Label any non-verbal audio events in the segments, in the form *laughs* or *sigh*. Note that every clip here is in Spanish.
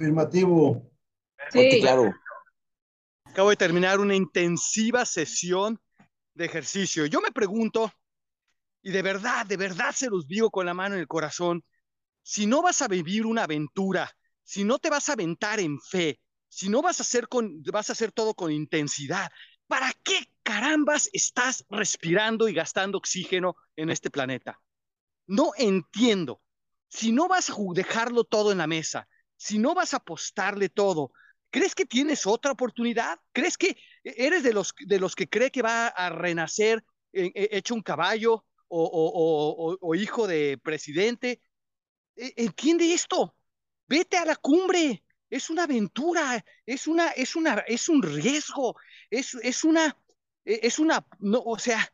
Afirmativo. Sí, claro. Acabo de terminar una intensiva sesión de ejercicio. Yo me pregunto, y de verdad, de verdad se los digo con la mano en el corazón, si no vas a vivir una aventura, si no te vas a aventar en fe, si no vas a hacer con, vas a hacer todo con intensidad, ¿para qué carambas estás respirando y gastando oxígeno en este planeta? No entiendo. Si no vas a dejarlo todo en la mesa, si no vas a apostarle todo, ¿crees que tienes otra oportunidad? ¿Crees que eres de los, de los que cree que va a renacer eh, eh, hecho un caballo o, hijo de presidente? E, entiende esto. Vete a la cumbre. Es una aventura, es una, es una, es un riesgo, es, es una, e, es una, no, o sea,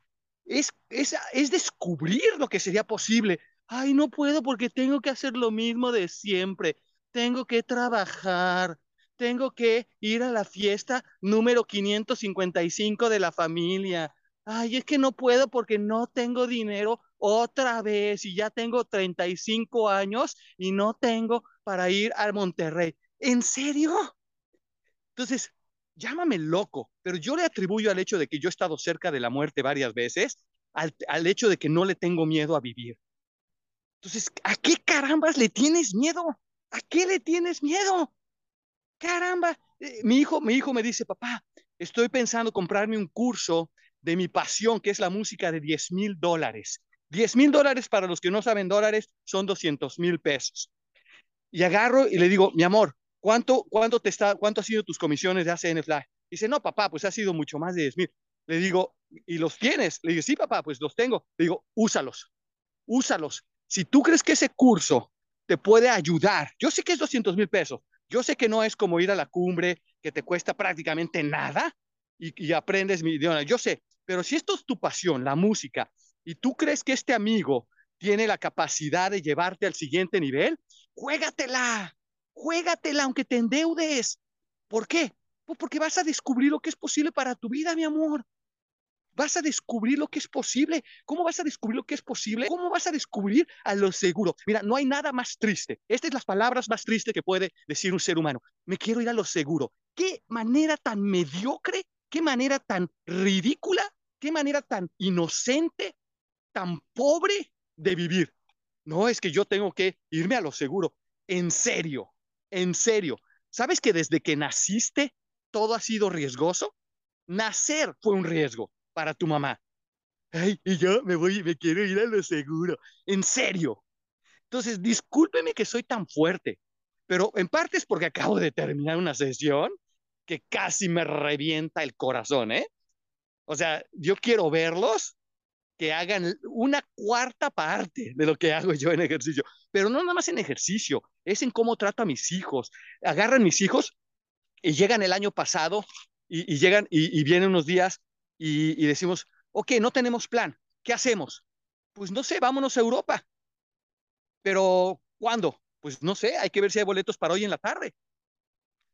es, es, es descubrir lo que sería posible. Ay, no puedo porque tengo que hacer lo mismo de siempre. Tengo que trabajar, tengo que ir a la fiesta número 555 de la familia. Ay, es que no puedo porque no tengo dinero otra vez y ya tengo 35 años y no tengo para ir al Monterrey. ¿En serio? Entonces, llámame loco, pero yo le atribuyo al hecho de que yo he estado cerca de la muerte varias veces, al, al hecho de que no le tengo miedo a vivir. Entonces, ¿a qué carambas le tienes miedo? ¿A qué le tienes miedo? Caramba, eh, mi hijo, mi hijo me dice, papá, estoy pensando comprarme un curso de mi pasión, que es la música de 10 mil dólares. 10 mil dólares para los que no saben dólares son 200 mil pesos. Y agarro y le digo, mi amor, ¿cuánto, cuánto, te está, cuánto han sido tus comisiones de ACN Fly? Dice, no, papá, pues ha sido mucho más de 10 mil. Le digo, ¿y los tienes? Le digo, sí, papá, pues los tengo. Le digo, úsalos, úsalos. Si tú crees que ese curso te puede ayudar, yo sé que es 200 mil pesos, yo sé que no es como ir a la cumbre, que te cuesta prácticamente nada y, aprendes mi idioma, yo sé, pero si esto es tu pasión, la música, y tú crees que este amigo tiene la capacidad de llevarte al siguiente nivel, juégatela, juégatela aunque te endeudes. ¿Por qué? Pues porque vas a descubrir lo que es posible para tu vida, mi amor vas a descubrir lo que es posible. ¿Cómo vas a descubrir lo que es posible? ¿Cómo vas a descubrir a lo seguro? Mira, no hay nada más triste. Estas son las palabras más tristes que puede decir un ser humano. Me quiero ir a lo seguro. ¿Qué manera tan mediocre? ¿Qué manera tan ridícula? ¿Qué manera tan inocente? ¿Tan pobre de vivir? No, es que yo tengo que irme a lo seguro. En serio, en serio. ¿Sabes que desde que naciste todo ha sido riesgoso? Nacer fue un riesgo para tu mamá. Ay, y yo me voy, me quiero ir a lo seguro. En serio. Entonces, discúlpeme que soy tan fuerte, pero en parte es porque acabo de terminar una sesión que casi me revienta el corazón, ¿eh? O sea, yo quiero verlos que hagan una cuarta parte de lo que hago yo en ejercicio, pero no nada más en ejercicio, es en cómo trato a mis hijos. Agarran mis hijos y llegan el año pasado y, llegan y, y, vienen unos días y, decimos, ok, no tenemos plan, ¿qué hacemos? Pues no sé, vámonos a Europa. Pero, ¿cuándo? Pues no sé, hay que ver si hay boletos para hoy en la tarde.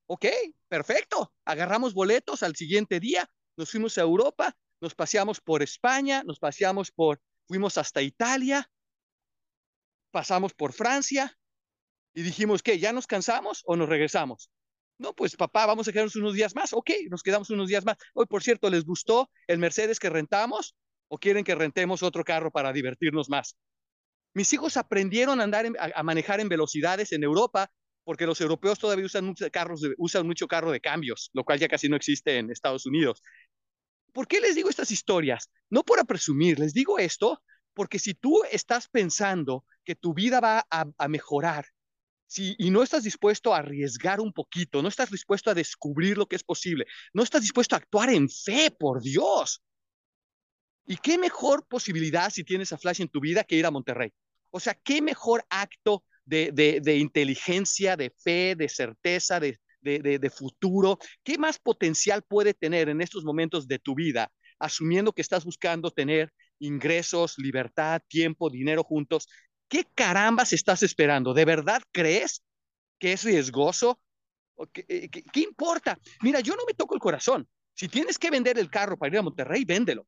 Ok, perfecto. Agarramos boletos al siguiente día, nos fuimos a Europa, nos paseamos por España, nos paseamos por, fuimos hasta Italia, pasamos por Francia y dijimos, ¿qué? ¿Ya nos cansamos o nos regresamos? No, pues papá, vamos a quedarnos unos días más. Ok, nos quedamos unos días más. Hoy, por cierto, ¿les gustó el Mercedes que rentamos o quieren que rentemos otro carro para divertirnos más? Mis hijos aprendieron a, andar a, manejar en velocidades en Europa porque los europeos todavía usan mucho, carros usan mucho carro de cambios, lo cual ya casi no existe en Estados Unidos. ¿Por qué les digo estas historias? No por presumir, les digo esto porque si tú estás pensando que tu vida va a mejorar y no estás dispuesto a arriesgar un poquito, no estás dispuesto a descubrir lo que es posible, no estás dispuesto a actuar en fe, por Dios. ¿Y qué mejor posibilidad si tienes a Flash en tu vida que ir a Monterrey? O sea, ¿qué mejor acto de, de, inteligencia, de fe, de certeza, de, de, futuro? ¿Qué más potencial puede tener en estos momentos de tu vida, asumiendo que estás buscando tener ingresos, libertad, tiempo, dinero juntos? ¿Qué carambas estás esperando? ¿De verdad crees que es riesgoso? Eh, ¿Qué, qué, importa? Mira, yo no me toco el corazón. Si tienes que vender el carro para ir a Monterrey, véndelo.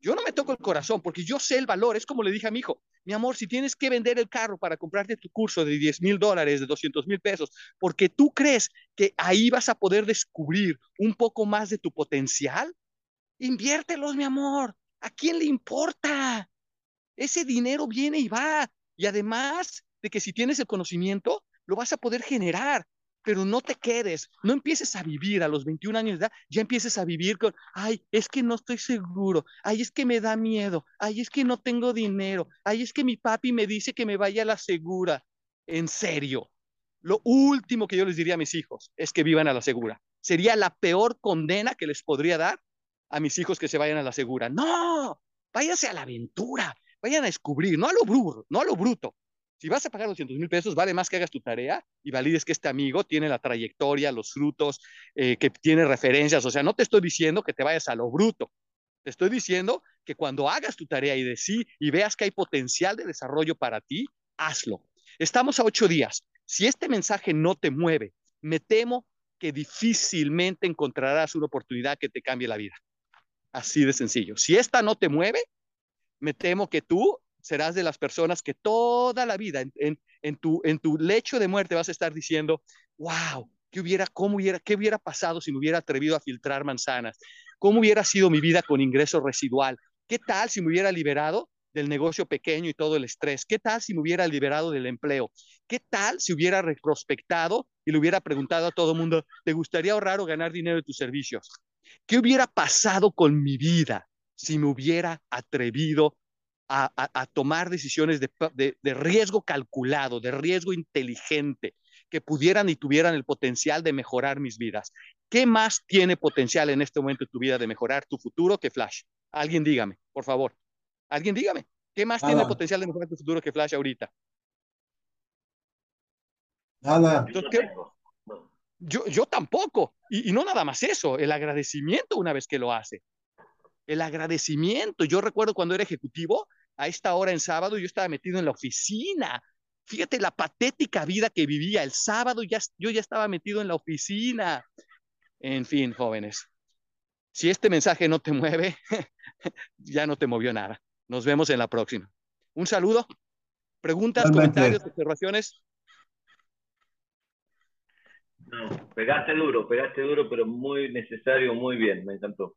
Yo no me toco el corazón porque yo sé el valor. Es como le dije a mi hijo, Mi amor, si tienes que vender el carro para comprarte tu curso de 10 mil dólares, de 200 mil pesos, porque tú crees que ahí vas a poder descubrir un poco más de tu potencial, inviértelos, mi amor. ¿A quién le importa? Ese dinero viene y va. Y además de que si tienes el conocimiento, lo vas a poder generar pero no te quedes, no empieces a vivir a los 21 años de edad, ya empieces a vivir con, ay, es que no estoy seguro, ay, es que me da miedo, ay, es que no tengo dinero, ay, es que mi papi me dice que me vaya a la segura. En serio, lo último que yo les diría a mis hijos es que vivan a la segura. Sería la peor condena que les podría dar a mis hijos que se vayan a la segura. No, váyanse a la aventura, vayan a descubrir, no a lo bruto, no a lo bruto, si vas a pagar 200 mil pesos, vale más que hagas tu tarea y valides que este amigo tiene la trayectoria, los frutos, eh, que tiene referencias. O sea, no te estoy diciendo que te vayas a lo bruto. Te estoy diciendo que cuando hagas tu tarea y de sí y veas que hay potencial de desarrollo para ti, hazlo. Estamos a ocho días. Si este mensaje no te mueve, me temo que difícilmente encontrarás una oportunidad que te cambie la vida. Así de sencillo. Si esta no te mueve, me temo que tú serás de las personas que toda la vida en, tu lecho de muerte vas a estar diciendo, wow, ¿qué hubiera, cómo hubiera, qué hubiera pasado si me hubiera atrevido a filtrar manzanas? ¿Cómo hubiera sido mi vida con ingreso residual? ¿Qué tal si me hubiera liberado del negocio pequeño y todo el estrés? ¿Qué tal si me hubiera liberado del empleo? ¿Qué tal si hubiera retrospectado y le hubiera preguntado a todo el mundo, ¿te gustaría ahorrar o ganar dinero de tus servicios? ¿Qué hubiera pasado con mi vida si me hubiera atrevido a, tomar decisiones de, de, riesgo calculado, de riesgo inteligente, que pudieran y tuvieran el potencial de mejorar mis vidas. ¿Qué más tiene potencial en este momento en tu vida de mejorar tu futuro que Flash? Alguien dígame, por favor. Alguien dígame. ¿Qué más tiene potencial de mejorar tu futuro que Flash ahorita? Nada. yo, yo tampoco. Y, y no nada más eso, el agradecimiento una vez que lo hace. El agradecimiento. Yo recuerdo cuando era ejecutivo, a esta hora en sábado yo estaba metido en la oficina. Fíjate la patética vida que vivía. El sábado ya, yo ya estaba metido en la oficina. En fin, jóvenes, si este mensaje no te mueve, *laughs* ya no te movió nada. Nos vemos en la próxima. Un saludo. Preguntas, comentarios, observaciones. No, pegaste duro, pegaste duro, pero muy necesario, muy bien, me encantó.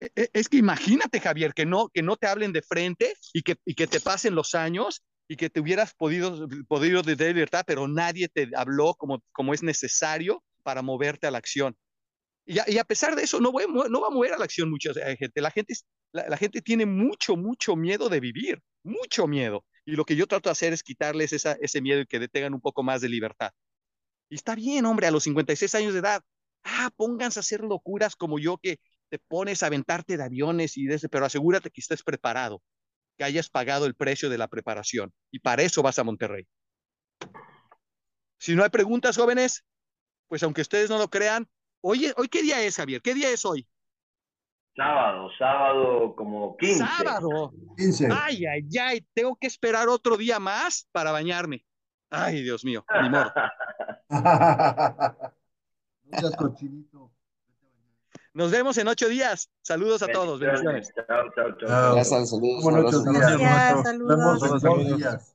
E, e, es que imagínate, Javier, que no, que no te hablen de frente y que, y que te pasen los años y que te hubieras podido, podido de libertad, pero nadie te habló como, como es necesario para moverte a la acción. Y a, y a pesar de eso, no, voy, no va a mover a la acción mucha gente. La gente, la gente tiene mucho, mucho miedo de vivir, mucho miedo. Y lo que yo trato de hacer es quitarles esa, ese miedo y que tengan un poco más de libertad. Y está bien, hombre, a los 56 años de edad, ah, pónganse a hacer locuras como yo que te pones a aventarte de aviones y de ese, pero asegúrate que estés preparado, que hayas pagado el precio de la preparación. Y para eso vas a Monterrey. Si no hay preguntas, jóvenes, pues aunque ustedes no lo crean, hoy, hoy ¿qué día es, Javier? ¿Qué día es hoy? Sábado, sábado como 15. Sábado. 15. Ay, ay, ay, tengo que esperar otro día más para bañarme. Ay, Dios mío, ni modo. *laughs* Muchas cochinito. Nos vemos en ocho días. Saludos a todos. Bendiciones. Chao, chao, chao. Saludos. Buenos días. Saludos. Nos vemos en ocho días.